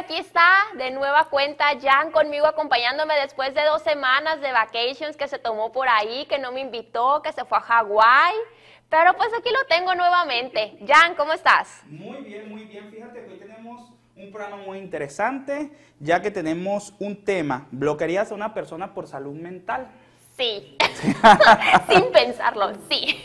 aquí está de nueva cuenta Jan conmigo acompañándome después de dos semanas de vacations que se tomó por ahí, que no me invitó, que se fue a Hawái. Pero pues aquí lo tengo nuevamente. Jan, ¿cómo estás? Muy bien, muy bien. Fíjate que hoy tenemos un programa muy interesante, ya que tenemos un tema. ¿Bloquearías a una persona por salud mental? Sí. Sin pensarlo, sí.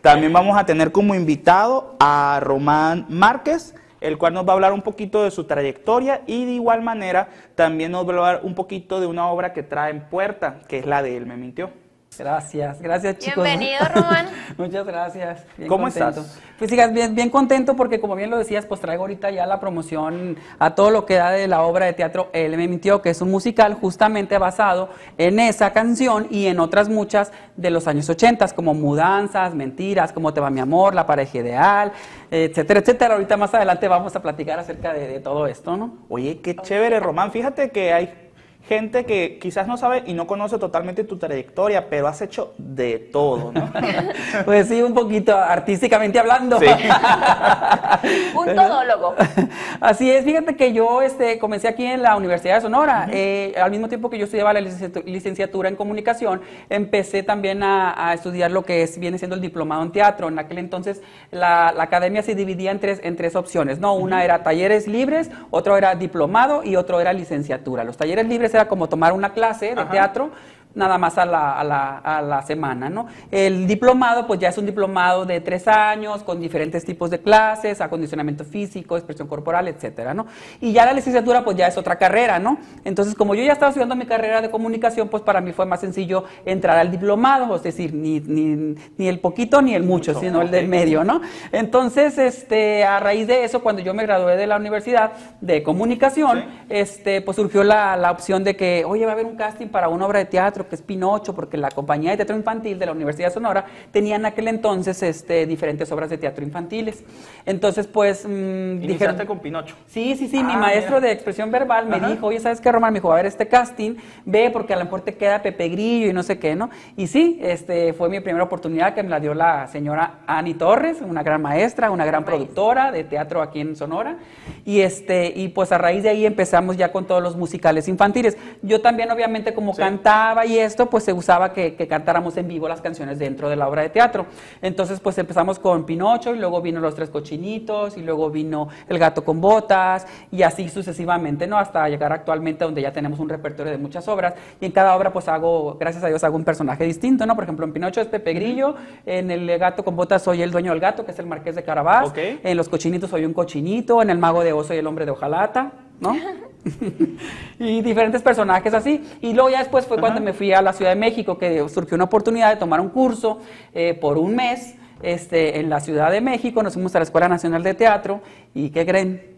También vamos a tener como invitado a Román Márquez, el cual nos va a hablar un poquito de su trayectoria y de igual manera también nos va a hablar un poquito de una obra que trae en puerta, que es la de Él me mintió. Gracias, gracias chicos. Bienvenido, Román. Muchas gracias. Bien ¿Cómo estás? Pues sigas bien, bien contento porque como bien lo decías, pues traigo ahorita ya la promoción a todo lo que da de la obra de teatro Él me mintió, que es un musical justamente basado en esa canción y en otras muchas de los años 80, como Mudanzas, Mentiras, Cómo te va mi amor, La pareja ideal, etcétera, etcétera. Ahorita más adelante vamos a platicar acerca de, de todo esto, ¿no? Oye, qué chévere, Román. Fíjate que hay gente que quizás no sabe y no conoce totalmente tu trayectoria, pero has hecho de todo, ¿no? pues sí, un poquito artísticamente hablando. Sí. un todólogo. Así es, fíjate que yo este, comencé aquí en la Universidad de Sonora. Eh, al mismo tiempo que yo estudiaba la licenciatura en comunicación, empecé también a, estudiar lo que es, viene siendo el diplomado en teatro. En aquel entonces la, academia se dividía en tres, en tres opciones, ¿no? Una era talleres libres, otro era diplomado y otro era licenciatura. Los talleres libres era como tomar una clase de teatro nada más a la, a, la, a la, semana, ¿no? El diplomado, pues ya es un diplomado de tres años, con diferentes tipos de clases, acondicionamiento físico, expresión corporal, etcétera, ¿no? Y ya la licenciatura, pues ya es otra carrera, ¿no? Entonces, como yo ya estaba estudiando mi carrera de comunicación, pues para mí fue más sencillo entrar al diplomado, es decir, ni, ni, ni el poquito ni el mucho, sino el del medio, ¿no? Entonces, este, a raíz de eso, cuando yo me gradué de la universidad de comunicación, este, pues surgió la, la opción de que, oye, va a haber un casting para una obra de teatro que es Pinocho, porque la compañía de teatro infantil de la Universidad de Sonora tenía en aquel entonces este, diferentes obras de teatro infantiles. Entonces, pues... Mmm, dijeron, con Pinocho? Sí, sí, sí. mi ah, maestro de expresión verbal me dijo, oye, ¿sabes qué, Román? Me dijo, a ver este casting, ve, porque a lo mejor te queda Pepe Grillo y no sé qué, ¿no? Y sí, este, fue mi primera oportunidad que me la dio la señora Ani Torres, una gran maestra, una gran productora de teatro aquí en Sonora. Y, este, y pues a raíz de ahí empezamos ya con todos los musicales infantiles. Yo también, obviamente, como cantaba y y esto pues se usaba que, cantáramos en vivo las canciones dentro de la obra de teatro. Entonces pues empezamos con Pinocho y luego vino Los Tres Cochinitos y luego vino El Gato con Botas y así sucesivamente, ¿no? Hasta llegar actualmente donde ya tenemos un repertorio de muchas obras y en cada obra pues hago, gracias a Dios, hago un personaje distinto, ¿no? Por ejemplo, en Pinocho es Pepe Grillo, en El Gato con Botas soy el dueño del gato, que es el Marqués de Carabás, en Los Cochinitos soy un cochinito, en El Mago de Oso soy el hombre de hojalata, ¿no? y diferentes personajes así. Y luego ya después fue cuando me fui a la Ciudad de México, que surgió una oportunidad de tomar un curso eh, por un mes este, en la Ciudad de México. Nos fuimos a la Escuela Nacional de Teatro y ¿qué creen?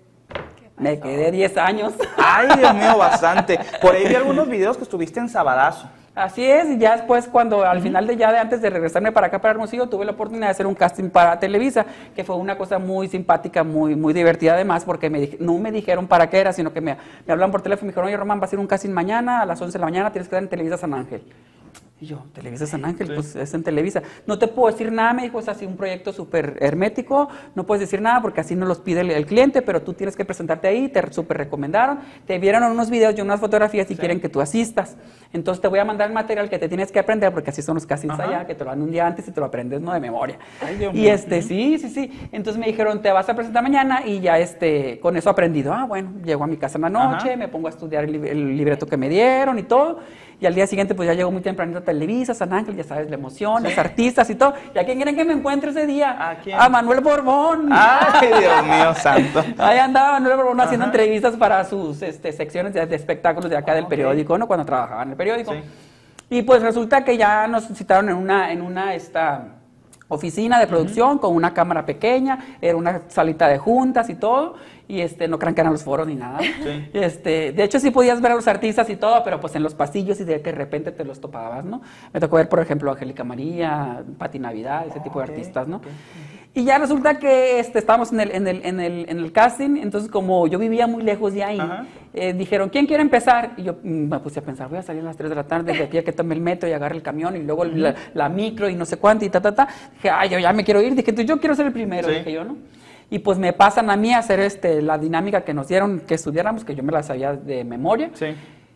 Me quedé 10 años. Ay, Dios mío, bastante. Por ahí vi algunos videos que estuviste en Sabadazo. Así es, y ya después cuando al final de ya de antes de regresarme para acá para Hermosillo tuve la oportunidad de hacer un casting para Televisa, que fue una cosa muy simpática, muy muy divertida además, porque me, no me dijeron para qué era, sino que me, me hablaron por teléfono y me dijeron, oye Román, va a ser un casting mañana a las 11 de la mañana, tienes que estar en Televisa San Ángel. Y yo, Televisa San Ángel, pues es en Televisa. No te puedo decir nada, me dijo, es así un proyecto súper hermético, no puedes decir nada porque así no los pide el, cliente, pero tú tienes que presentarte ahí, te súper recomendaron, te vieron unos videos y unas fotografías y quieren que tú asistas. Entonces te voy a mandar el material que te tienes que aprender, porque así son los castings allá, que te lo dan un día antes y te lo aprendes no de memoria. y este, sí, sí, sí. Entonces me dijeron, te vas a presentar mañana y ya este, con eso aprendido. Ah, bueno, llego a mi casa en la noche, me pongo a estudiar el libreto que me dieron y todo. Y al día siguiente, pues ya llegó muy tempranito a Televisa, San Ángel, ya sabes, la emoción, los artistas y todo. ¿Y a quién quieren que me encuentre ese día? ¿A quién? A Manuel Borbón. Ay, Dios mío, santo. Ahí andaba Manuel Borbón haciendo entrevistas para sus este, secciones de, espectáculos de acá del periódico, ¿no? Cuando trabajaba en el periódico. Y pues resulta que ya nos citaron en una, en una esta, oficina de producción con una cámara pequeña, era una salita de juntas y todo y este, no crean que eran los foros ni nada. Este, de hecho, sí podías ver a los artistas y todo, pero pues en los pasillos y de que de repente te los topabas, ¿no? Me tocó ver, por ejemplo, Angélica María, Pati Navidad, ese tipo de artistas, ¿no? Y ya resulta que este, estábamos en el, en, el, en, el, en el casting, entonces como yo vivía muy lejos de ahí, eh, dijeron, ¿quién quiere empezar? Y yo mm, me puse a pensar, voy a salir a las 3 de la tarde, de aquí a que tome el metro y agarre el camión y luego la, micro y no sé cuánto y ta, ta, ta. Dije, ay, yo ya me quiero ir. Dije, yo quiero ser el primero, dije yo, ¿no? Y pues me pasan a mí a hacer este, la dinámica que nos dieron, que estudiáramos, que yo me la sabía de memoria. Sí.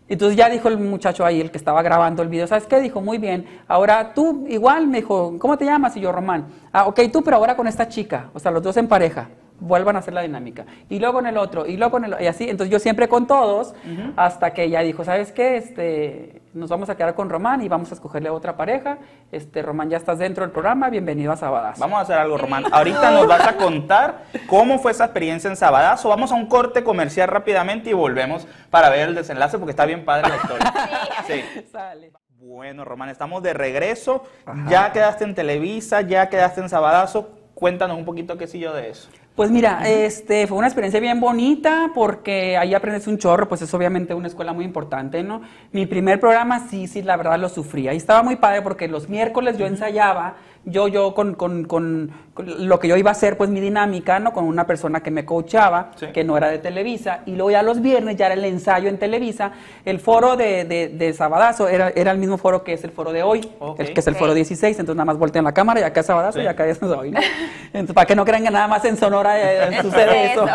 Entonces ya dijo el muchacho ahí, el que estaba grabando el video, ¿sabes qué? Dijo, muy bien, ahora tú igual, me dijo, ¿cómo te llamas? Y yo, Román. Ah, ok, tú, pero ahora con esta chica, o sea, los dos en pareja vuelvan a hacer la dinámica. Y luego con el otro, y luego con el y así. Entonces yo siempre con todos, hasta que ella dijo, ¿sabes qué? Este, nos vamos a quedar con Román y vamos a escogerle a otra pareja. Este, Román, ya estás dentro del programa, bienvenido a Sabadazo. Vamos a hacer algo, Román. Ahorita nos vas a contar cómo fue esa experiencia en Sabadazo. Vamos a un corte comercial rápidamente y volvemos para ver el desenlace porque está bien padre la historia. Sí. Sale. Bueno, Román, estamos de regreso. Ya quedaste en Televisa, ya quedaste en Sabadazo. Cuéntanos un poquito qué yo de eso. Pues mira, este fue una experiencia bien bonita porque ahí aprendes un chorro, pues es obviamente una escuela muy importante, ¿no? Mi primer programa sí, sí, la verdad lo sufrí. Ahí estaba muy padre porque los miércoles yo ensayaba yo, yo con, con, con, lo que yo iba a hacer, pues mi dinámica, ¿no? Con una persona que me coachaba, que no era de Televisa, y luego ya los viernes ya era el ensayo en Televisa. El foro de, de, Sabadazo era, era el mismo foro que es el foro de hoy, que es el foro 16, entonces nada más voltean la cámara y acá es Sabadazo y acá es hoy, ¿no? Entonces, para que no crean que nada más en Sonora eh, sucede eso.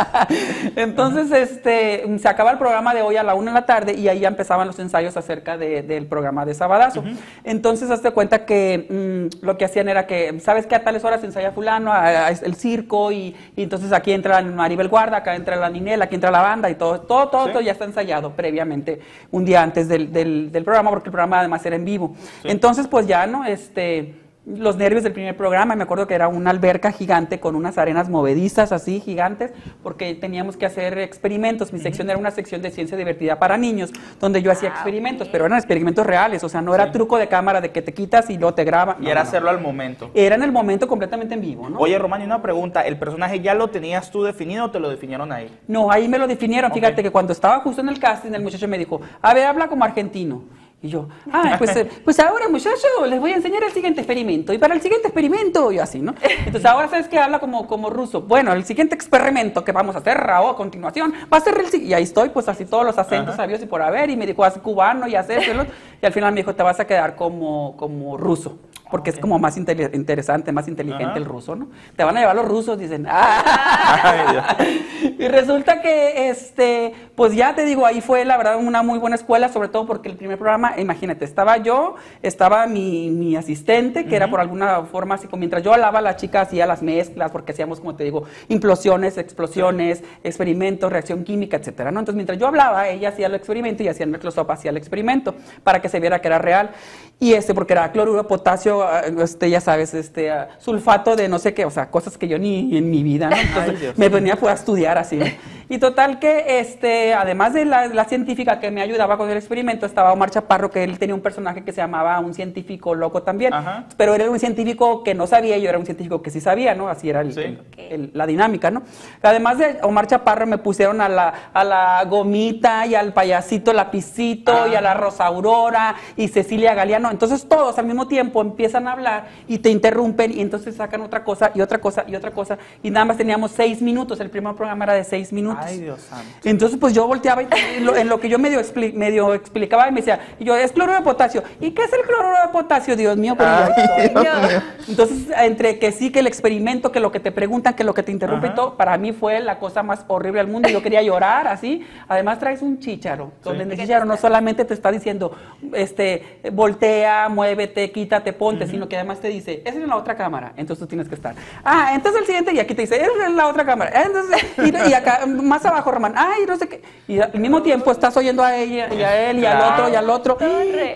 entonces, este, se acaba el programa de hoy a la una de la tarde y ahí ya empezaban los ensayos acerca del programa de Sabadazo. Entonces, hazte cuenta que... Mm, lo que hacían era que, ¿sabes qué? A tales horas ensaya fulano, el circo, y, entonces aquí entra Maribel Guarda, acá entra la Ninel, aquí entra la banda, y todo, todo, todo, ya está ensayado previamente, un día antes del, del, programa, porque el programa además era en vivo. Entonces, pues ya, ¿no? Este los nervios del primer programa. Me acuerdo que era una alberca gigante con unas arenas movedizas así, gigantes, porque teníamos que hacer experimentos. Mi sección era una sección de ciencia divertida para niños, donde yo hacía ah, experimentos, pero eran experimentos reales, o sea, no era truco de cámara de que te quitas y luego te graba. Y era hacerlo al momento. Era en el momento completamente en vivo, ¿no? Oye, Román, y una pregunta, ¿el personaje ya lo tenías tú definido o te lo definieron ahí? No, ahí me lo definieron. Fíjate que cuando estaba justo en el casting, el muchacho me dijo, a ver, habla como argentino. Y yo, ah, pues, eh, pues ahora muchachos les voy a enseñar el siguiente experimento. Y para el siguiente experimento, yo así, ¿no? Entonces ahora sabes que habla como, como ruso. Bueno, el siguiente experimento que vamos a hacer, Raúl, a continuación, va a ser el siguiente. Y ahí estoy, pues así todos los acentos sabios y por haber. Y me dijo, haz cubano y hacer Y al final me dijo, te vas a quedar como, como ruso porque es como más interesante, más inteligente el ruso, ¿no? Te van a llevar los rusos, dicen, ¡ah! y resulta que, este, pues ya te digo, ahí fue la verdad una muy buena escuela, sobre todo porque el primer programa, imagínate, estaba yo, estaba mi, mi asistente, que era por alguna forma así, como mientras yo hablaba, la chica hacía las mezclas, porque hacíamos, como te digo, implosiones, explosiones, experimentos, reacción química, etcétera, ¿no? Entonces, mientras yo hablaba, ella hacía el experimento y hacía el Microsoft hacía el experimento, para que se viera que era real. Y este, porque era cloruro, potasio, Ah, este, ya sabes, este, ah, sulfato de no sé qué, o sea, cosas que yo ni en mi vida, ¿no? Entonces, me venía pues, a estudiar así. Y total que, este, además de la, científica que me ayudaba con el experimento, estaba Omar Chaparro, que él tenía un personaje que se llamaba un científico loco también, pero era un científico que no sabía, yo era un científico que sí sabía, ¿no? Así era la dinámica, ¿no? Además de Omar Chaparro, me pusieron a la, a la gomita y al payasito lapicito y a la Rosa Aurora y Cecilia Galeano. Entonces todos al mismo tiempo empiezan a hablar y te interrumpen y entonces sacan otra cosa y otra cosa y otra cosa. Y nada más teníamos seis minutos, el primer programa era de seis minutos. Ay, Dios santo. Entonces, pues yo volteaba y en lo que yo medio, medio explicaba y me decía, y yo, es cloruro de potasio. ¿Y qué es el cloruro de potasio, Dios mío? Entonces, entre que sí, que el experimento, que lo que te preguntan, que lo que te interrumpe y todo, para mí fue la cosa más horrible del mundo. Yo quería llorar así. Además, traes un chícharo, donde el chícharo no solamente te está diciendo, este, voltea, muévete, quítate, ponte, sino que además te dice, esa es la otra cámara, entonces tú tienes que estar. Ah, entonces el siguiente, y aquí te dice, esa es la otra cámara. Entonces, y acá más abajo, Román, ay, no sé qué. Y al mismo tiempo estás oyendo a ella y a él y al otro y al otro.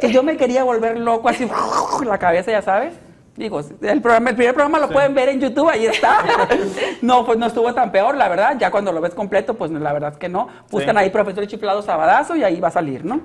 Y yo me quería volver loco así, la cabeza, ya sabes. Digo, el, programa, el primer programa lo pueden ver en YouTube, ahí está. no, pues no estuvo tan peor, la verdad. Ya cuando lo ves completo, pues la verdad es que no. Buscan ahí Profesor Chiflado Sabadazo y ahí va a salir, ¿no?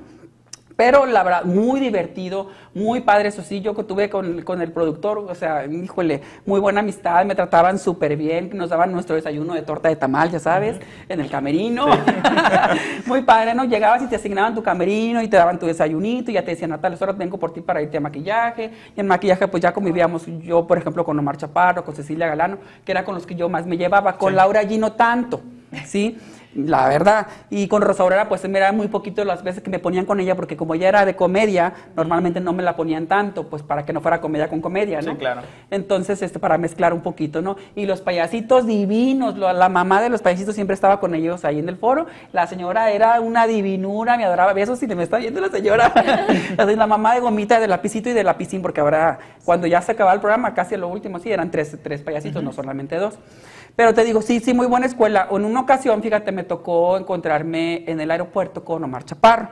Pero la verdad, muy divertido, muy padre, eso sí, yo que tuve con, con, el productor, o sea, híjole, muy buena amistad, me trataban súper bien, nos daban nuestro desayuno de torta de tamal, ya sabes, en el camerino. muy padre, ¿no? Llegabas y te asignaban tu camerino y te daban tu desayunito y ya te decían, Natalia, ahora vengo por ti para irte a maquillaje. Y en maquillaje, pues ya convivíamos yo, por ejemplo, con Omar Chaparro, con Cecilia Galano, que era con los que yo más me llevaba, con Laura allí no tanto, ¿sí? La verdad. Y con Rosa Aurora, pues me era muy poquito las veces que me ponían con ella, porque como ella era de comedia, normalmente no me la ponían tanto, pues para que no fuera comedia con comedia, ¿no? Sí, claro. Entonces, este, para mezclar un poquito, ¿no? Y los payasitos divinos, lo- la mamá de los payasitos siempre estaba con ellos ahí en el foro. La señora era una divinura, me adoraba. Besos si te me está viendo la señora. la, la mamá de gomita de lapicito y de lapicín, porque ahora, cuando ya se acababa el programa, casi a lo último, sí, eran tres, tres payasitos, no solamente dos. Pero te digo, sí, sí, muy buena escuela. En una ocasión, fíjate, me tocó encontrarme en el aeropuerto con Omar Chaparro.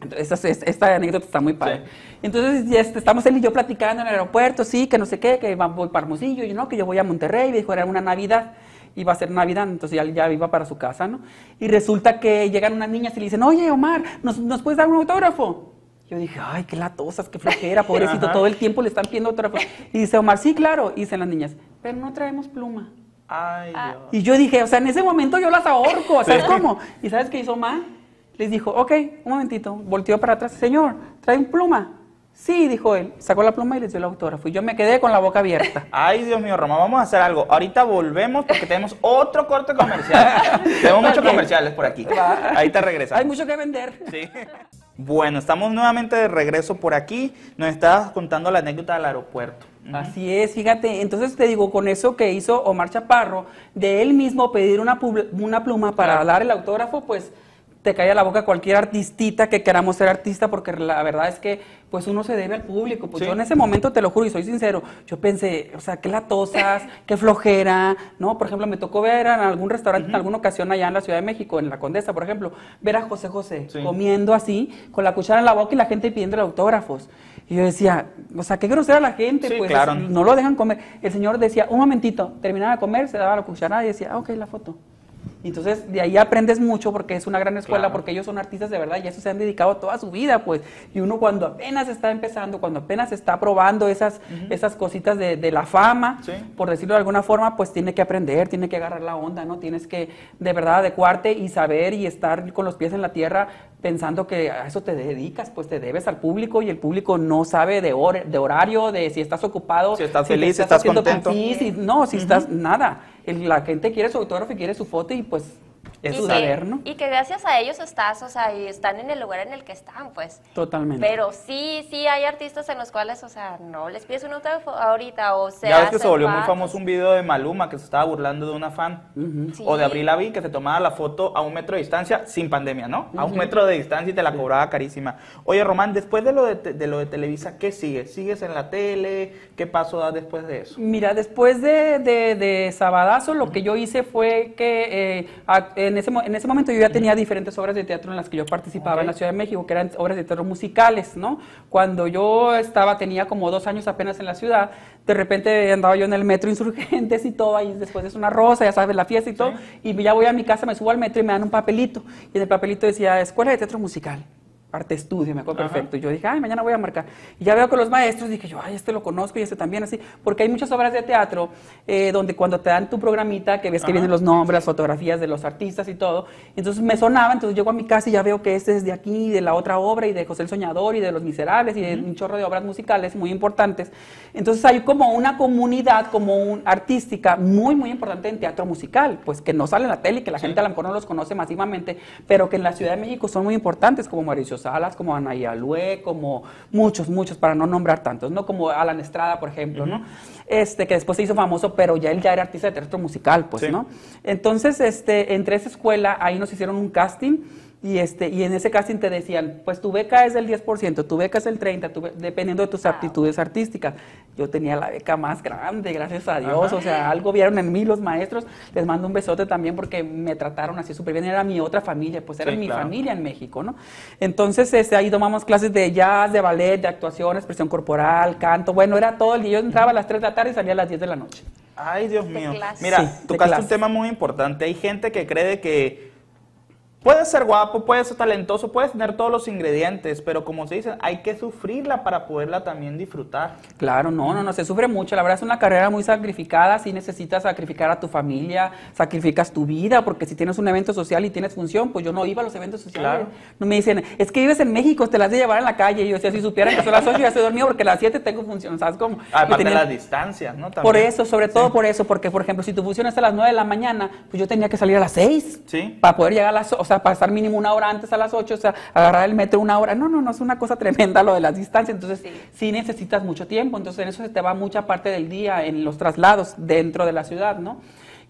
Entonces, esta, esta- esta anécdota está muy padre. Sí. Entonces, ya este, estamos él y yo platicando en el aeropuerto, sí, que no sé qué, que va- voy para Hermosillo, y no, que yo voy a Monterrey, me dijo, era una Navidad, iba a ser Navidad, entonces ya, ya iba para su casa, ¿no? Y resulta que llegan unas niñas y le dicen, oye, Omar, ¿nos, nos puedes dar un autógrafo? Yo dije, ay, qué latosas, qué flojera, pobrecito, Ajá. todo el tiempo le están pidiendo autógrafo. Y dice Omar, sí, claro, y dicen las niñas, pero no traemos pluma. Ay, Ah. Dios. Y yo dije, o sea, en ese momento yo las ahorco, ¿sabes cómo? ¿Y sabes qué hizo Ma? Les dijo, ok, un momentito, volteó para atrás, señor, ¿trae un pluma? Sí, dijo él, sacó la pluma y les dio el autógrafo. Y yo me quedé con la boca abierta. Ay, Dios mío, Roma, vamos a hacer algo. Ahorita volvemos porque tenemos otro corte comercial. tenemos muchos comerciales por aquí. Va. Ahí te regresamos. Hay mucho que vender. Sí. Bueno, estamos nuevamente de regreso por aquí. Nos estabas contando la anécdota del aeropuerto. Así es, fíjate, entonces te digo, con eso que hizo Omar Chaparro, de él mismo pedir una, pluma para Claro. dar el autógrafo, pues te cae a la boca cualquier artistita que queramos ser artista, porque la verdad es que pues uno se debe al público. Pues Sí. yo en ese momento, te lo juro y soy sincero, yo pensé, o sea, qué latosas, qué flojera, ¿no? Por ejemplo, me tocó ver en algún restaurante en alguna ocasión allá en la Ciudad de México, en la Condesa, por ejemplo, ver a José José Sí. comiendo así, con la cuchara en la boca y la gente pidiendo autógrafos. Y yo decía, o sea, qué grosera la gente, Sí, pues claro. no lo dejan comer. El señor decía, un momentito, terminaba de comer, se daba la cucharada y decía, ah, ok, la foto. Entonces, de ahí aprendes mucho porque es una gran escuela, Claro. porque ellos son artistas de verdad y a eso se han dedicado toda su vida, pues. Y uno cuando apenas está empezando, cuando apenas está probando esas, esas cositas de, de la fama, Sí. por decirlo de alguna forma, pues tiene que aprender, tiene que agarrar la onda, ¿no? Tienes que de verdad adecuarte y saber y estar con los pies en la tierra pensando que a eso te dedicas, pues te debes al público y el público no sabe de, hor- de horario, de si estás ocupado, Si estás feliz, si estás contento. pipí, si- no, si estás nada. La gente quiere su autógrafo y quiere su foto y pues es y su que, ¿no? y que gracias a ellos estás, o sea, y están en el lugar en el que están, pues. Totalmente. Pero sí, sí hay artistas en los cuales, o sea, no les pides un autógrafo ahorita o se ya ves que se volvió muy famoso un video de Maluma que se estaba burlando de una fan. Sí. O de Abril Lavigne que se tomaba la foto a un metro de distancia sin pandemia, ¿no? A un metro de distancia y te la cobraba carísima. Oye, Román, después de lo de, te- de lo de Televisa, ¿qué sigue? ¿Sigues en la tele? ¿Qué paso da después de eso? Mira, después de, de, de Sabadazo, lo que yo hice fue que eh, a- en, ese, mo- en ese momento yo ya tenía diferentes obras de teatro en las que yo participaba en la Ciudad de México, que eran obras de teatro musicales, ¿no? Cuando yo estaba, tenía como dos años apenas en la ciudad, de repente andaba yo en el metro Insurgentes y todo, ahí después es una rosa, ya sabes, la fiesta y todo, y ya voy a mi casa, me subo al metro y me dan un papelito, y en el papelito decía, Escuela de Teatro Musical. Arte estudio, me acuerdo Ajá. perfecto. Yo dije, ay, mañana voy a marcar. Y ya veo con los maestros, dije yo, ay, este lo conozco y este también, así. Porque hay muchas obras de teatro eh, donde cuando te dan tu programita, que ves que Ajá. vienen los nombres, las fotografías de los artistas y todo. Entonces me sonaba, entonces llego a mi casa y ya veo que este es de aquí, de la otra obra, y de José el Soñador, y de Los Miserables, y de un chorro de obras musicales muy importantes. Entonces hay como una comunidad, como un artística muy, muy importante en teatro musical, pues que no sale en la tele y que la gente a lo mejor no los conoce masivamente, pero que en la Ciudad de México son muy importantes, como Mauricio Salas, como Anaí Alue, como muchos, muchos, para no nombrar tantos, ¿no? Como Alan Estrada, por ejemplo, ¿no? Este, que después se hizo famoso, pero ya él ya era artista de teatro musical, pues, Sí. ¿no? Entonces, este, entre esa escuela, ahí nos hicieron un casting. Y, este, y en ese casting te decían, pues tu beca es del 10%, tu beca es el 30%, tu be- dependiendo de tus aptitudes artísticas. Yo tenía la beca más grande, gracias a Dios. Ajá. O sea, algo vieron en mí los maestros. Les mando un besote también porque me trataron así súper bien. Era mi otra familia, pues era Sí, mi claro. familia en México, ¿no? Entonces, este, ahí tomamos clases de jazz, de ballet, de actuación, expresión corporal, canto. Bueno, era todo el día. Yo entraba a las 3 de la tarde y salía a las 10 de la noche. Ay, Dios mío. clase. Mira, Sí, tocaste un tema muy importante. Hay gente que cree que Puedes ser guapo, puedes ser talentoso, puedes tener todos los ingredientes, pero como se dice, hay que sufrirla para poderla también disfrutar. Claro, no, no, no, se sufre mucho. La verdad es una carrera muy sacrificada. Si necesitas sacrificar a tu familia, sacrificas tu vida, porque si tienes un evento social y tienes función, pues yo no iba a los eventos sociales. Claro. No me dicen, es que vives en México, te las de llevar en la calle. Y yo decía, si supieran que son las 8 ya estoy dormido, porque a las 7 tengo función, ¿sabes cómo? Aparte Y tenía- de las distancias, ¿no? También. Por eso, sobre todo por eso, porque por ejemplo, si tu función es a las 9 de la mañana, pues yo tenía que salir a las 6. Sí. Para poder llegar a las, o sea, para estar mínimo una hora antes a las 8, o sea, agarrar el metro una hora. No, no, no, es una cosa tremenda lo de las distancias. Entonces, Sí. sí. necesitas mucho tiempo. Entonces, en eso se te va mucha parte del día en los traslados dentro de la ciudad, ¿no?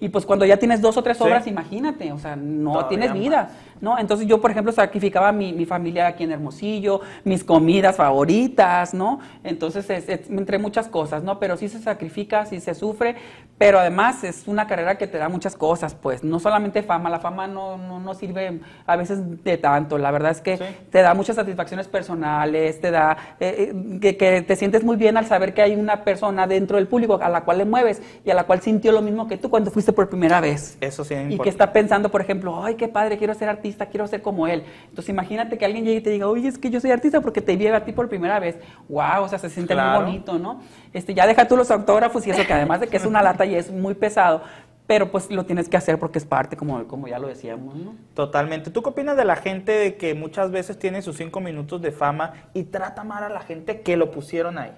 Y pues cuando ya tienes dos o tres Sí. horas, imagínate, o sea, no Todavía tienes más. vida. ¿no? Entonces yo, por ejemplo, sacrificaba mi, mi familia aquí en Hermosillo, mis comidas favoritas, ¿no? Entonces es, es entre muchas cosas, ¿no? Pero sí se sacrifica, sí se sufre, pero además es una carrera que te da muchas cosas, pues, no solamente fama, la fama no, no, no sirve a veces de tanto, la verdad es que Sí. te da muchas satisfacciones personales, te da eh, eh, que, que te sientes muy bien al saber que hay una persona dentro del público a la cual le mueves y a la cual sintió lo mismo que tú cuando fuiste por primera vez Eso sí es y que está pensando, por ejemplo, ay, qué padre, quiero ser artista, quiero ser como él. Entonces imagínate que alguien llegue y te diga, oye, es que yo soy artista porque te vi a ti por primera vez. Wow, o sea, se siente Claro. muy bonito, ¿no? Este, ya deja tú los autógrafos y eso, que además de que es una lata y es muy pesado, pero pues lo tienes que hacer porque es parte, como, como ya lo decíamos, ¿no? Totalmente. ¿Tú qué opinas de la gente de que muchas veces tiene sus cinco minutos de fama y trata mal a la gente que lo pusieron ahí?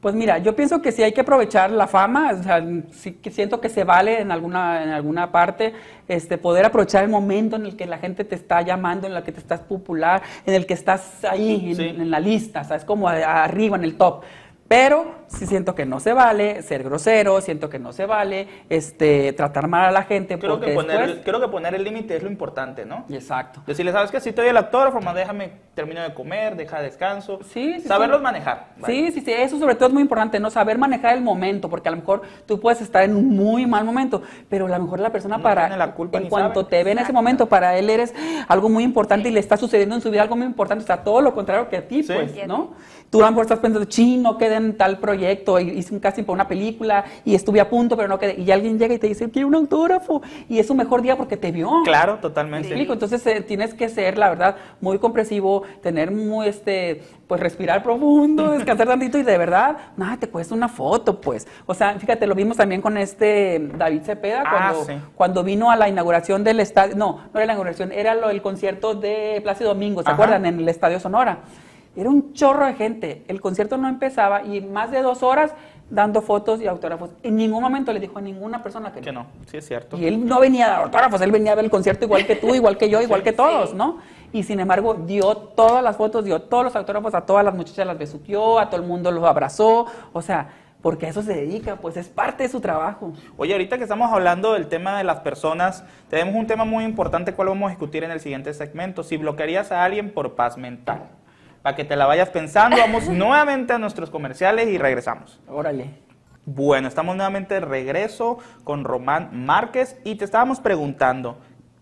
Pues mira, yo pienso que sí hay que aprovechar la fama, o sea, sí que siento que se vale en alguna, en alguna parte este, poder aprovechar el momento en el que la gente te está llamando, en el que te estás popular, en el que estás ahí, en, Sí. en la lista, ¿sabes? Como arriba, en el top. Pero sí siento que no se vale ser grosero, siento que no se vale este, tratar mal a la gente Creo porque que, poner, después... creo que poner el límite es lo importante, ¿no? Exacto. Decirle, ¿sabes qué? Si doy el autógrafo, más déjame, termino de comer, deja descanso. Sí, sí, Saberlos sí. manejar. Sí, sí, sí, eso sobre todo es muy importante, ¿no? Saber manejar el momento, porque a lo mejor tú puedes estar en un muy mal momento, pero a lo mejor la persona No para, tiene la culpa en ni cuanto sabe. te ve en ese momento, para él eres algo muy importante y le está sucediendo en su vida algo muy importante, o sea, todo lo contrario que a ti, Sí. pues, ¿no? Tú a lo mejor estás pensando, ching, no quedé en tal proyecto, hice un casting para una película y estuve a punto, pero no quedé, y alguien llega y te dice, quiero un autógrafo, y es su mejor día porque te vio. Claro, ¿Me totalmente. Entonces eh, tienes que ser, la verdad, muy comprensivo, tener muy, este, pues respirar profundo, descansar tantito y de verdad, nada, te cuesta una foto, pues. O sea, fíjate, lo vimos también con este David Cepeda Ah, cuando, sí. cuando vino a la inauguración del estadio, no, no era la inauguración, era lo, el concierto de Plácido Domingo, ¿se Ajá. acuerdan? En el Estadio Sonora. Era un chorro de gente, el concierto no empezaba y más de dos horas dando fotos y autógrafos. En ningún momento le dijo a ninguna persona que Que no, sí es cierto. y él no venía a dar autógrafos, él venía a ver el concierto igual que tú, igual que yo, igual que todos, ¿no? Y sin embargo, dio todas las fotos, dio todos los autógrafos, a todas las muchachas las besuqueó, a todo el mundo los abrazó, o sea, porque a eso se dedica, pues es parte de su trabajo. Oye, ahorita que estamos hablando del tema de las personas, tenemos un tema muy importante cual vamos a discutir en el siguiente segmento. Si bloquearías a alguien por paz mental. Para que te la vayas pensando, vamos nuevamente a nuestros comerciales y regresamos. Órale. Bueno, estamos nuevamente de regreso con Román Márquez y te estábamos preguntando,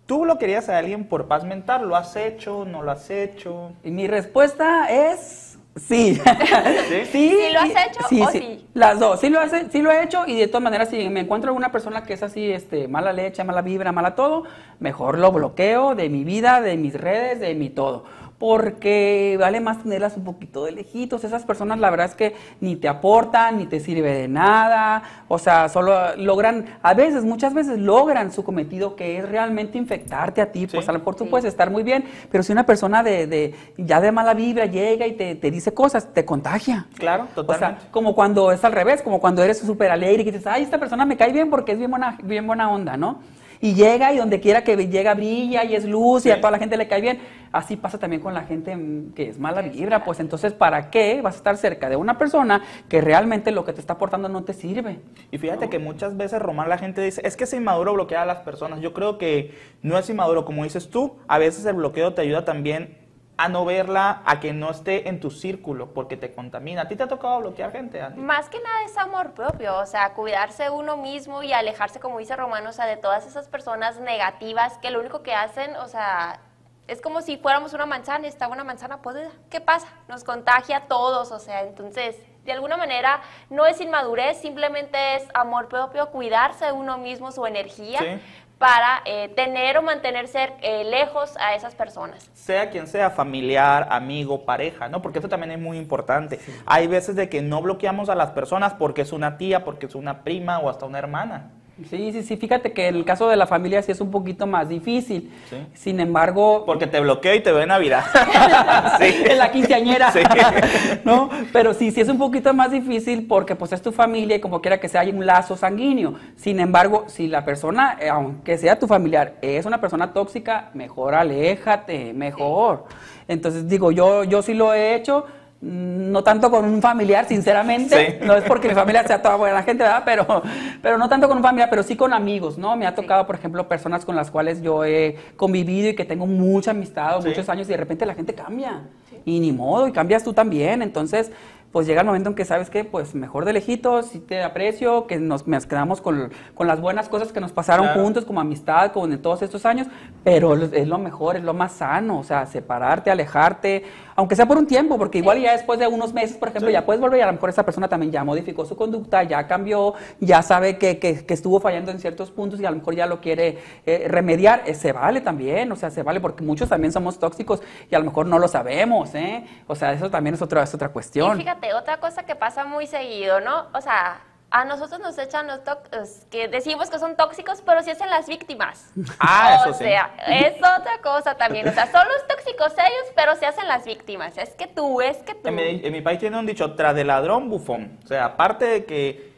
¿tú bloquearías a alguien por paz mental? ¿Lo has hecho? ¿No lo has hecho? Y mi respuesta es sí. ¿Sí? ¿Sí? ¿Sí lo has hecho o sí? Las dos. Sí lo, hace, sí lo he hecho y de todas maneras si me encuentro alguna persona que es así, este, mala leche, mala vibra, mala todo, mejor lo bloqueo de mi vida, de mis redes, de mi todo. Porque vale más tenerlas un poquito de lejitos. Esas personas la verdad es que ni te aportan, ni te sirve de nada. O sea, solo logran, a veces, muchas veces logran su cometido que es realmente infectarte a ti. Sí. Pues a lo mejor tú Sí. puedes estar muy bien, pero si una persona de, de ya de mala vibra llega y te, te dice cosas, te contagia. Claro, O sea, totalmente. como cuando es al revés, como cuando eres súper alegre y dices, ay, esta persona me cae bien porque es bien buena, bien buena onda, ¿no? Y llega y donde quiera que llega brilla y es luz y a toda la gente le cae bien. Así pasa también con la gente mm, que es mala vibra. Pues entonces, ¿para qué vas a estar cerca de una persona que realmente lo que te está aportando no te sirve? Y fíjate que muchas veces, Román, la gente dice, es que es inmaduro bloquear a las personas. Yo creo que no es inmaduro, como dices tú, a veces el bloqueo te ayuda también a no verla, a que no esté en tu círculo, porque te contamina. ¿A ti te ha tocado bloquear gente, Andy? Más que nada es amor propio, o sea, cuidarse uno mismo y alejarse, como dice Romano, o sea, de todas esas personas negativas que lo único que hacen, o sea, es como si fuéramos una manzana y estaba una manzana podrida. ¿Qué pasa? Nos contagia a todos, o sea, entonces, de alguna manera, no es inmadurez, simplemente es amor propio, cuidarse uno mismo, su energía. Sí. Para eh, tener o mantenerse eh, lejos a esas personas. Sea quien sea, familiar, amigo, pareja, ¿no? Porque eso también es muy importante. Hay veces de que no bloqueamos a las personas porque es una tía, porque es una prima o hasta una hermana. Sí, sí, sí, fíjate que en el caso de la familia sí es un poquito más difícil. Sí. Sin embargo... Porque te bloqueo y te veo en Navidad. sí. En la quinceañera. Sí. ¿No? Pero sí, sí es un poquito más difícil porque pues es tu familia y como quiera que sea hay un lazo sanguíneo. Sin embargo, si la persona, eh, aunque sea tu familiar, es una persona tóxica, mejor aléjate, mejor. Entonces digo, yo, yo sí lo he hecho no tanto con un familiar, sinceramente, Sí. no es porque mi familia sea toda buena gente, ¿verdad? Pero, pero no tanto con un familiar, pero sí con amigos, ¿no? Me ha tocado, por ejemplo, personas con las cuales yo he convivido y que tengo mucha amistad o Sí. muchos años y de repente la gente cambia. Y ni modo, y cambias tú también. Entonces, pues llega el momento en que sabes que, pues mejor de lejitos, sí te aprecio, que nos, nos quedamos con, con las buenas cosas que nos pasaron Claro. juntos, como amistad, como en todos estos años, pero es lo mejor, es lo más sano, o sea, separarte, alejarte, aunque sea por un tiempo, porque igual ya después de unos meses, por ejemplo, Sí. ya puedes volver y a lo mejor esa persona también ya modificó su conducta, ya cambió, ya sabe que, que- que estuvo fallando en ciertos puntos y a lo mejor ya lo quiere eh, remediar, Eh, se vale también, o sea, se vale porque muchos también somos tóxicos y a lo mejor no lo sabemos, ¿eh? O sea, eso también es otra, es otra Y cuestión. fíjate, otra cosa que pasa muy seguido, ¿no? O sea, a nosotros nos echan los tóx- es que decimos que son tóxicos, pero sí hacen las víctimas. Ah, o eso sí. sea, es otra cosa también. O sea, son los tóxicos ellos, pero se hacen las víctimas. Es que tú, es que tú. En mi, en mi país tiene un dicho, tras de ladrón, bufón. O sea, aparte de que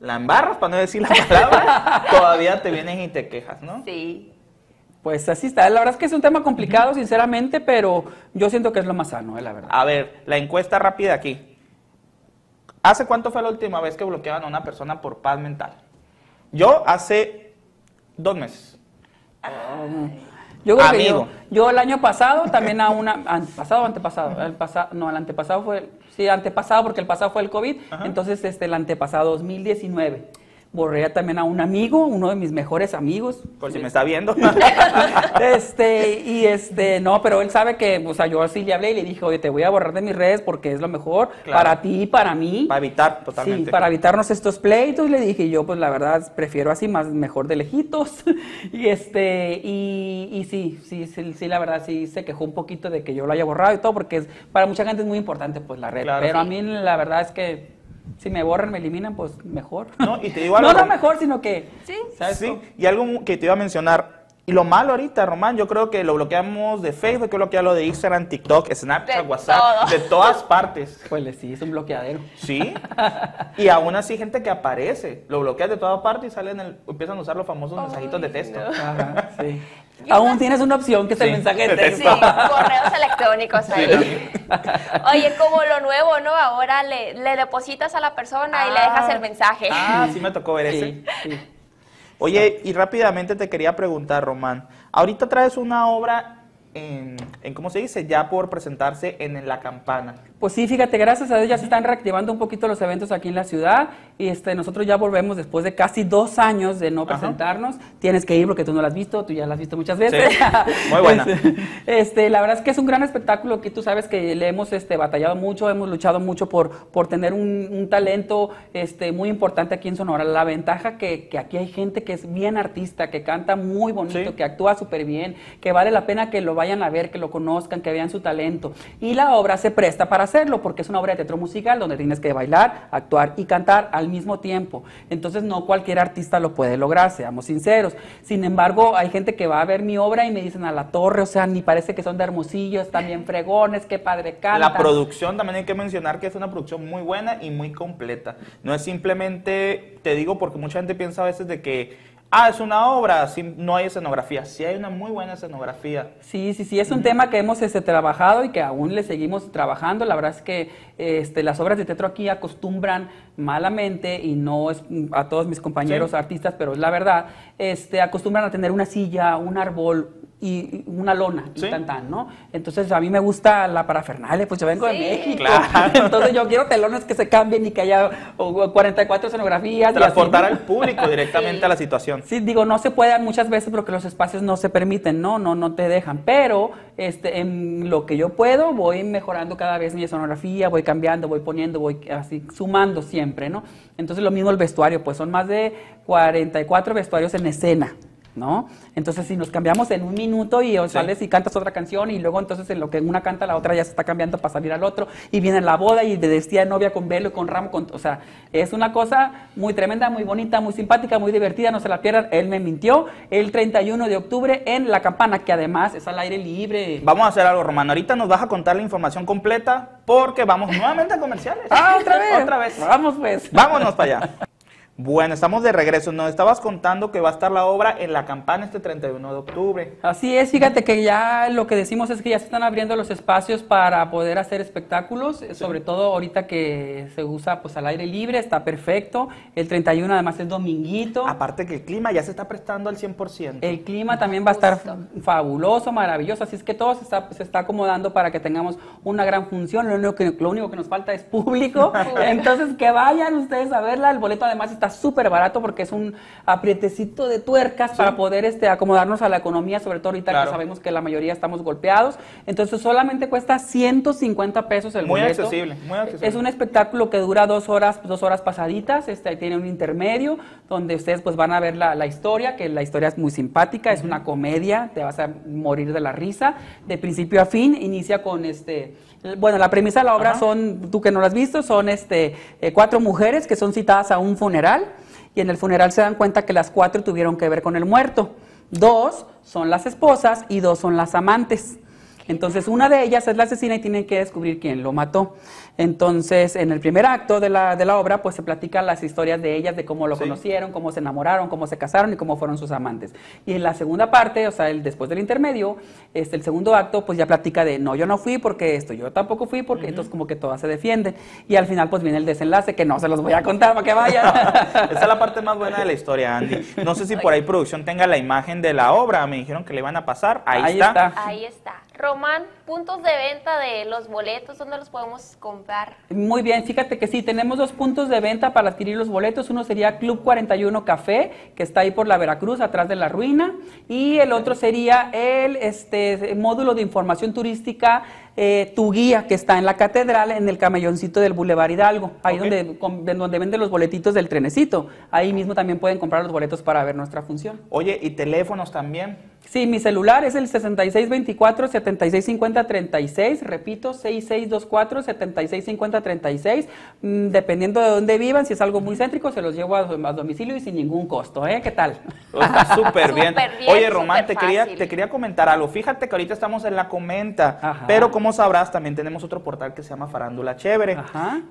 la embarras, para no decir la palabra, todavía te vienen y te quejas, ¿no? Sí. Pues así está, la verdad es que es un tema complicado, sinceramente, pero yo siento que es lo más sano, eh, la verdad. A ver, la encuesta rápida aquí. ¿Hace cuánto fue la última vez que bloqueaban a una persona por paz mental? Yo hace dos meses. Yo creo que Amigo. yo, yo el año pasado también a una, antepasado o antepasado, el pasado, no, el antepasado fue, sí, antepasado porque el pasado fue el COVID, Ajá. entonces este, el antepasado 2019. Borré también a un amigo, uno de mis mejores amigos. Por si me está viendo. Este, y este, no, pero él sabe que, o sea, yo así le hablé y le dije, oye, te voy a borrar de mis redes porque es lo mejor Claro. para ti y para mí. Para evitar totalmente. Sí, para evitarnos estos pleitos, le dije yo, pues la verdad prefiero así más mejor de lejitos. y este, y, y sí, sí, sí, sí, la verdad sí se quejó un poquito de que yo lo haya borrado y todo, porque es, para mucha gente es muy importante pues la red. Claro. Pero a mí la verdad es que si me borran, me eliminan, pues mejor. No, y te digo no, algo, no Rom- mejor, sino que, Sí. ¿sabes? Sí, cómo? y algo que te iba a mencionar. Y lo malo ahorita, Román, yo creo que lo bloqueamos de Facebook, que bloquearlo de Instagram, TikTok, Snapchat, De WhatsApp, todo. de todas partes. Pues sí, es un bloqueadero. Sí. Y aún así gente que aparece, lo bloqueas de todas partes y salen el, empiezan a usar los famosos Ay, mensajitos de texto. no. Ajá, sí. Yo Aún no- tienes una opción que es el Sí, mensaje de de Sí, texto. correos electrónicos ahí. Oye, como lo nuevo, ¿no? Ahora le, le depositas a la persona y le dejas el mensaje. Ah, sí me tocó ver ese. Sí, sí. Oye, y rápidamente te quería preguntar, Román. Ahorita traes una obra en, en ¿cómo se dice? Ya por presentarse en, La Campana. Pues sí, fíjate, gracias a Dios ya se están reactivando un poquito los eventos aquí en la ciudad y este, nosotros ya volvemos después de casi dos años de no Ajá. presentarnos. Tienes que ir porque tú no la has visto, tú ya la has visto muchas veces. Sí, muy buena. Este, este, la verdad es que es un gran espectáculo que tú sabes que le hemos este, batallado mucho, hemos luchado mucho por, por tener un, un talento este, muy importante aquí en Sonora. La ventaja que, que aquí hay gente que es bien artista, que canta muy bonito, Sí. que actúa súper bien, que vale la pena que lo vayan a ver, que lo conozcan, que vean su talento. Y la obra se presta para hacerlo, porque es una obra de teatro musical donde tienes que bailar, actuar y cantar al mismo tiempo. Entonces no cualquier artista lo puede lograr, seamos sinceros. Sin embargo, hay gente que va a ver mi obra y me dicen a la torre, o sea, ni parece que son de Hermosillo, están bien fregones, qué padre cantan. La producción también hay que mencionar que es una producción muy buena y muy completa. No es simplemente, te digo porque mucha gente piensa a veces de que, ah, es una obra, sí, no hay escenografía. Sí hay una muy buena escenografía. Sí, sí, sí, es un tema que hemos este, trabajado y que aún le seguimos trabajando. La verdad es que este, las obras de teatro aquí acostumbran malamente, y no es a todos mis compañeros Sí. artistas, pero es la verdad, este, acostumbran a tener una silla, un árbol y una lona, y Sí. tan, tan, ¿no? Entonces a mí me gusta la parafernalia, pues yo vengo de. México. Claro. Entonces yo quiero telones que se cambien y que haya o, 44 escenografías. y así, Transportar ¿no? al público directamente Sí. a la situación. Sí, digo, no se puede muchas veces porque los espacios no se permiten, no, no, no te dejan. Pero este, en lo que yo puedo, voy mejorando cada vez mi escenografía, voy cambiando, voy poniendo, voy así sumando siempre, ¿no? Entonces lo mismo el vestuario, pues son más de 44 vestuarios en escena. ¿No? Entonces, si nos cambiamos en un minuto y o sales y cantas otra canción y luego entonces en lo que una canta, la otra ya se está cambiando para salir al otro y viene la boda y de vestida de novia con velo y con ramo, con, o sea, es una cosa muy tremenda, muy bonita, muy simpática, muy divertida, no se la pierdan. Él me mintió el 31 de octubre en La Campana, que además es al aire libre. Vamos a hacer algo, Romano. Ahorita nos vas a contar la información completa porque vamos nuevamente a comerciales. Ah, otra vez. otra vez. Vamos pues. Vámonos para allá. Bueno, estamos de regreso. Nos estabas contando que va a estar la obra en la campana este 31 de octubre. Así es, fíjate que ya lo que decimos es que ya se están abriendo los espacios para poder hacer espectáculos, sobre todo ahorita que se usa pues al aire libre, está perfecto. El 31 además es dominguito. Aparte que el clima ya se está prestando al 100%. El clima también va a estar fabuloso, maravilloso, así es que todo se está, se está acomodando para que tengamos una gran función. Lo único que, lo único que nos falta es público. Entonces que vayan ustedes a verla, el boleto además está súper barato porque es un aprietecito de tuercas para poder este, acomodarnos a la economía, sobre todo ahorita que sabemos que la mayoría estamos golpeados. Entonces solamente cuesta 150 pesos el muy boleto. Accesible, muy accesible. Es un espectáculo que dura dos horas, dos horas pasaditas, este, tiene un intermedio donde ustedes pues van a ver la, historia, que la historia es muy simpática, es una comedia, te vas a morir de la risa, de principio a fin, inicia con este bueno, la premisa de la obra son, tú que no lo has visto, son este, eh, cuatro mujeres que son citadas a un funeral y en el funeral se dan cuenta que las cuatro tuvieron que ver con el muerto. Dos son las esposas y dos son las amantes. Entonces una de ellas es la asesina y tienen que descubrir quién lo mató. Entonces, en el primer acto de la, de la obra, pues se platican las historias de ellas, de cómo lo conocieron, cómo se enamoraron, cómo se casaron y cómo fueron sus amantes. Y en la segunda parte, o sea, el, después del intermedio, este, el segundo acto, pues ya platica de, no, yo no fui porque esto, yo tampoco fui porque, entonces como que todas se defienden. Y al final, pues viene el desenlace, que no se los voy a contar para que vayan. Esa es la parte más buena de la historia, Andy. No sé si por ahí producción tenga la imagen de la obra, me dijeron que le iban a pasar. Ahí, está. Ahí está. Román, puntos de venta de los boletos, ¿dónde los podemos comprar? Muy bien, fíjate que sí, tenemos dos puntos de venta para adquirir los boletos. Uno sería Club 41 Café, que está ahí por la Veracruz, atrás de la ruina. Y el otro sería el este, módulo de información turística eh, Tu Guía, que está en la catedral, en el camelloncito del Boulevard Hidalgo, ahí donde, donde venden los boletitos del trenecito. Ahí mismo también pueden comprar los boletos para ver nuestra función. Oye, ¿y teléfonos también? Sí, mi celular es el 6624-7650-36, repito, 6624-7650-36, mm, dependiendo de dónde vivan, si es algo muy céntrico, se los llevo a, domicilio y sin ningún costo, ¿eh? ¿Qué tal? Está súper bien. Oye, Román, te quería, te quería comentar algo. Fíjate que ahorita estamos en la comenta, pero como sabrás, también tenemos otro portal que se llama Farándula Chévere.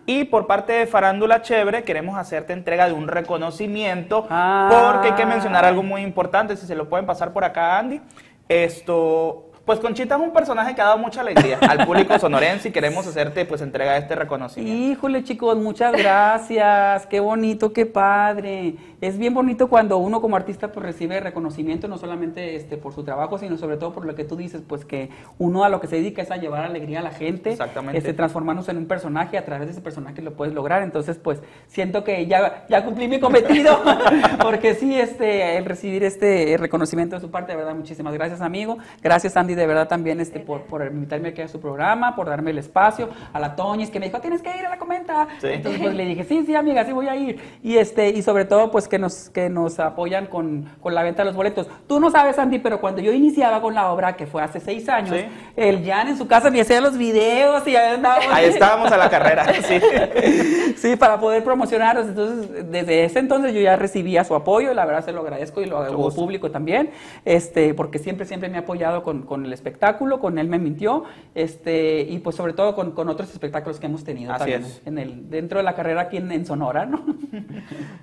Y por parte de Farándula Chévere queremos hacerte entrega de un reconocimiento, ah. porque hay que mencionar algo muy importante, si se lo pueden pasar por acá, Andy. Esto, pues Conchita es un personaje que ha dado mucha alegría al público sonorense y queremos hacerte pues entrega este reconocimiento. Híjole chicos, muchas gracias, qué bonito, qué padre. Es bien bonito cuando uno como artista pues recibe reconocimiento no solamente este por su trabajo, sino sobre todo por lo que tú dices, pues que uno a lo que se dedica es a llevar alegría a la gente, Exactamente. Este, transformarnos en un personaje, a través de ese personaje lo puedes lograr. Entonces, pues siento que ya, ya cumplí mi cometido, porque sí, este, el recibir este reconocimiento de su parte, de verdad, muchísimas gracias amigo. Gracias Andy de verdad también este, por, por invitarme aquí a su programa, por darme el espacio, a la Toñis que me dijo, tienes que ir a la comenta. Entonces pues le dije, sí, sí, amiga, sí voy a ir. Y, este, y sobre todo pues que nos, que nos apoyan con, con la venta de los boletos. Tú no sabes, Andy, pero cuando yo iniciaba con la obra, que fue hace seis años, el Jan en su casa me hacía los videos y ahí andábamos. Ahí estábamos a la carrera, sí. sí, para poder promocionarlos. Entonces, desde ese entonces yo ya recibía su apoyo, la verdad se lo agradezco y lo hago público también, este, porque siempre, siempre me ha apoyado con, con el espectáculo, con Él me mintió, este, y pues sobre todo con, con otros espectáculos que hemos tenido también en el, dentro de la carrera aquí en, Sonora, ¿no?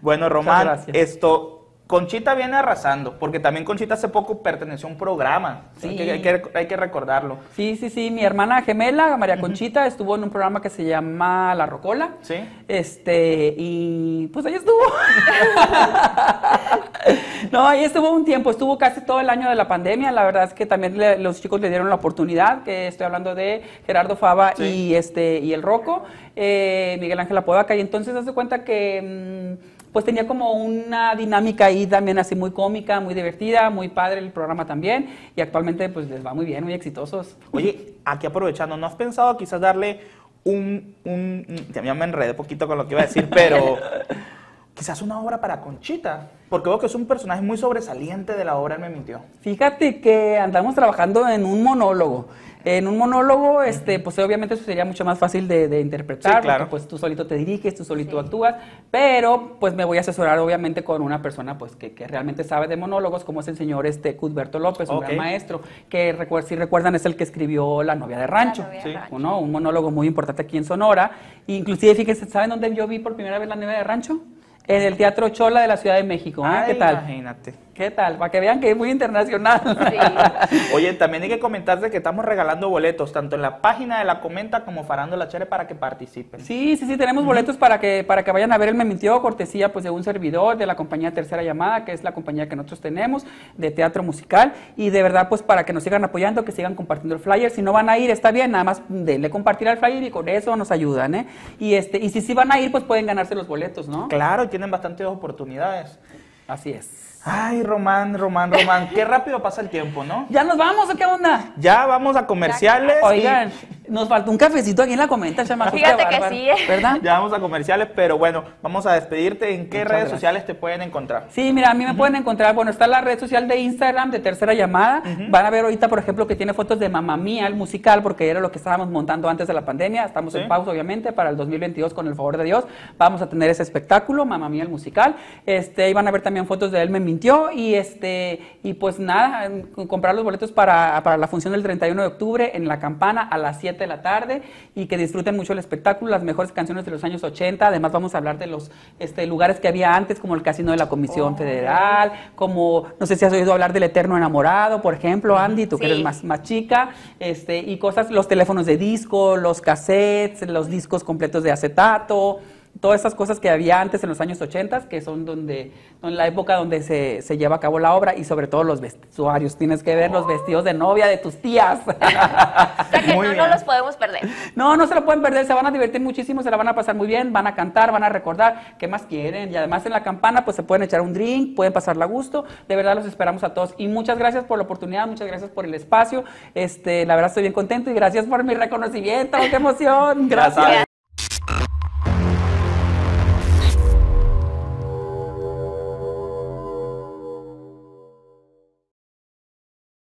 Bueno, Román, esto, Conchita viene arrasando, porque también Conchita hace poco perteneció a un programa. Sí. Hay, que, hay, que, recordarlo. Sí, sí, sí. Mi hermana gemela, María Conchita, estuvo en un programa que se llama La Rocola. Sí. Este, y pues ahí estuvo. no, ahí estuvo un tiempo, estuvo casi todo el año de la pandemia. La verdad es que también los chicos le dieron la oportunidad, que estoy hablando de Gerardo Fava y este y el Roco, eh, Miguel Ángel Apodaca. Y entonces hace cuenta que. Mm, pues tenía como una dinámica ahí también así muy cómica, muy divertida, muy padre el programa también y actualmente pues les va muy bien, muy exitosos. Oye, aquí aprovechando, ¿no has pensado quizás darle un, un ya me enredé poquito con lo que iba a decir, pero quizás una obra para Conchita, porque veo que es un personaje muy sobresaliente de la obra Él me mintió. Fíjate que andamos trabajando en un monólogo. En un monólogo, este, pues obviamente eso sería mucho más fácil de, de interpretar, Sí, claro. porque pues tú solito te diriges, tú solito actúas, pero pues me voy a asesorar obviamente con una persona pues que, que realmente sabe de monólogos, como es el señor este Cuthberto López, un gran maestro, que recuer- si recuerdan es el que escribió La novia de rancho. novia de Sí. rancho. ¿no? Un monólogo muy importante aquí en Sonora. Inclusive, fíjense, ¿saben dónde yo vi por primera vez la novia de rancho? En el Teatro Chola de la Ciudad de México. ¿eh? Ay, ¿Qué tal? Imagínate. ¿Qué tal? Para que vean que es muy internacional. Sí. Oye, también hay que comentarte que estamos regalando boletos, tanto en la página de la Comenta como Farándula Chere para que participen. Sí, sí, sí, tenemos boletos para que, para que vayan a ver el Me Mintió, cortesía pues de un servidor de la compañía Tercera Llamada, que es la compañía que nosotros tenemos de teatro musical, y de verdad pues para que nos sigan apoyando, que sigan compartiendo el flyer, si no van a ir está bien, nada más denle compartir al flyer y con eso nos ayudan, ¿eh? Y, este, y si sí van a ir pues pueden ganarse los boletos, ¿no? Claro, tienen bastantes oportunidades. Así es. Ay, Román, Román, Román, qué rápido pasa el tiempo, ¿no? ¿Ya nos vamos o qué onda? Ya vamos a comerciales. y- Oigan, nos faltó un cafecito aquí en la comenta, chamacos. qué Fíjate que bárbaro, sí, ¿eh? ¿Verdad? Ya vamos a comerciales, pero bueno, vamos a despedirte. ¿En qué Muchas redes gracias. sociales te pueden encontrar? Sí, mira, a mí me pueden encontrar, bueno, está la red social de Instagram de Tercera Llamada. Van a ver ahorita, por ejemplo, que tiene fotos de Mamá Mía, el musical, porque era lo que estábamos montando antes de la pandemia. Estamos Sí. en pausa, obviamente, para el 2022, con el favor de Dios. Vamos a tener ese espectáculo, Mamá Mía, el musical. Este, ahí van a ver también fotos de Él me mintió. Y este, y pues nada, comprar los boletos para, para la función del 31 de octubre en La Campana a las 7 de la tarde. Y que disfruten mucho el espectáculo, las mejores canciones de los años 80. Además, vamos a hablar de los este, lugares que había antes, como el Casino de la Comisión Federal, como, no sé si has oído hablar del Eterno Enamorado, por ejemplo, Andy, tú que eres más, más chica, este, y cosas, los teléfonos de disco, los cassettes, los discos completos de acetato, todas esas cosas que había antes en los años 80, que son donde, en la época donde se, se lleva a cabo la obra, y sobre todo los vestuarios, tienes que ver los vestidos de novia de tus tías. O sea que Muy no, bien. no los podemos perder. No, no se lo pueden perder, se van a divertir muchísimo, se la van a pasar muy bien, van a cantar, van a recordar qué más quieren. Y además en la campana pues se pueden echar un drink, pueden pasarla a gusto. De verdad los esperamos a todos. Y muchas gracias por la oportunidad, muchas gracias por el espacio. Este, la verdad estoy bien contento y gracias por mi reconocimiento, qué emoción. Gracias.